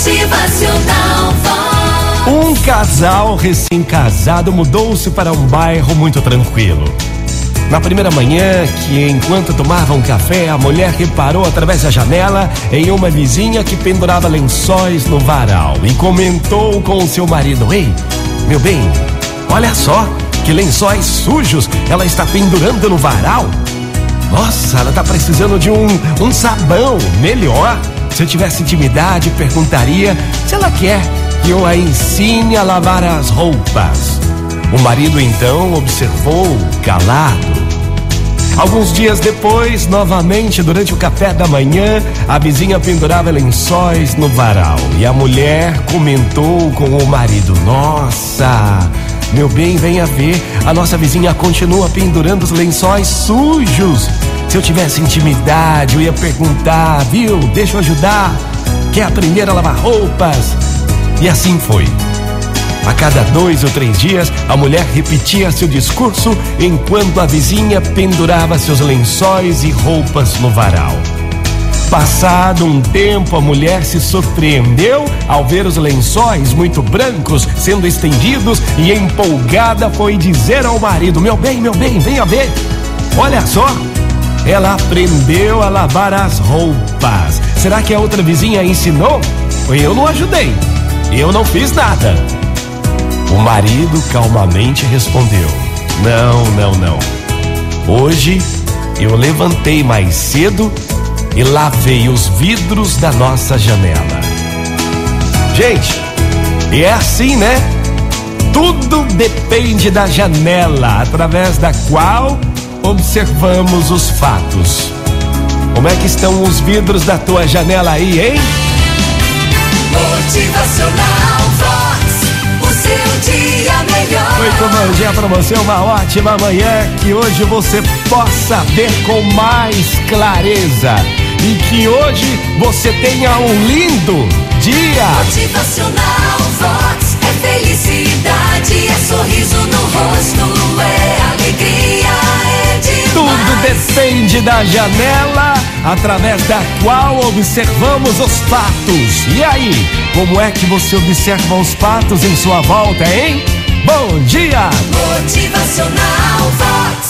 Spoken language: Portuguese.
Motivacional. Um casal recém-casado mudou-se para um bairro muito tranquilo. Na primeira manhã, que enquanto tomava um café, a mulher reparou através da janela em uma vizinha que pendurava lençóis no varal e comentou com o seu marido: Ei, meu bem, olha só que lençóis sujos ela está pendurando no varal. Nossa, ela está precisando de um, um sabão melhor. Se eu tivesse intimidade, perguntaria se ela quer que eu a ensine a lavar as roupas. O marido então observou, calado. Alguns dias depois, novamente durante o café da manhã, a vizinha pendurava lençóis no varal e a mulher comentou com o marido: Nossa, meu bem, venha ver, a nossa vizinha continua pendurando os lençóis sujos. Se eu tivesse intimidade, eu ia perguntar, viu? Deixa eu ajudar. Quer aprender a lavar roupas? E assim foi. A cada dois ou três dias, a mulher repetia seu discurso enquanto a vizinha pendurava seus lençóis e roupas no varal. Passado um tempo, a mulher se surpreendeu ao ver os lençóis muito brancos sendo estendidos e empolgada foi dizer ao marido: Meu bem, meu bem, venha ver. Olha só, ela aprendeu a lavar as roupas. Será que a outra vizinha ensinou? Eu não ajudei. Eu não fiz nada. O marido calmamente respondeu: Não, não, não. Hoje eu levantei mais cedo e lavei os vidros da nossa janela. Gente, é assim, né? Tudo depende da janela através da qual observamos os fatos. Como é que estão os vidros da tua janela aí, hein? Motivacional Vox. O seu dia melhor. Muito bom dia para você, uma ótima manhã. Que hoje você possa ver com mais clareza. E que hoje você tenha um lindo dia. Motivacional Vox. Da janela através da qual observamos os fatos. E aí, como é que você observa os fatos em sua volta, hein? Bom dia! Motivacional Vox.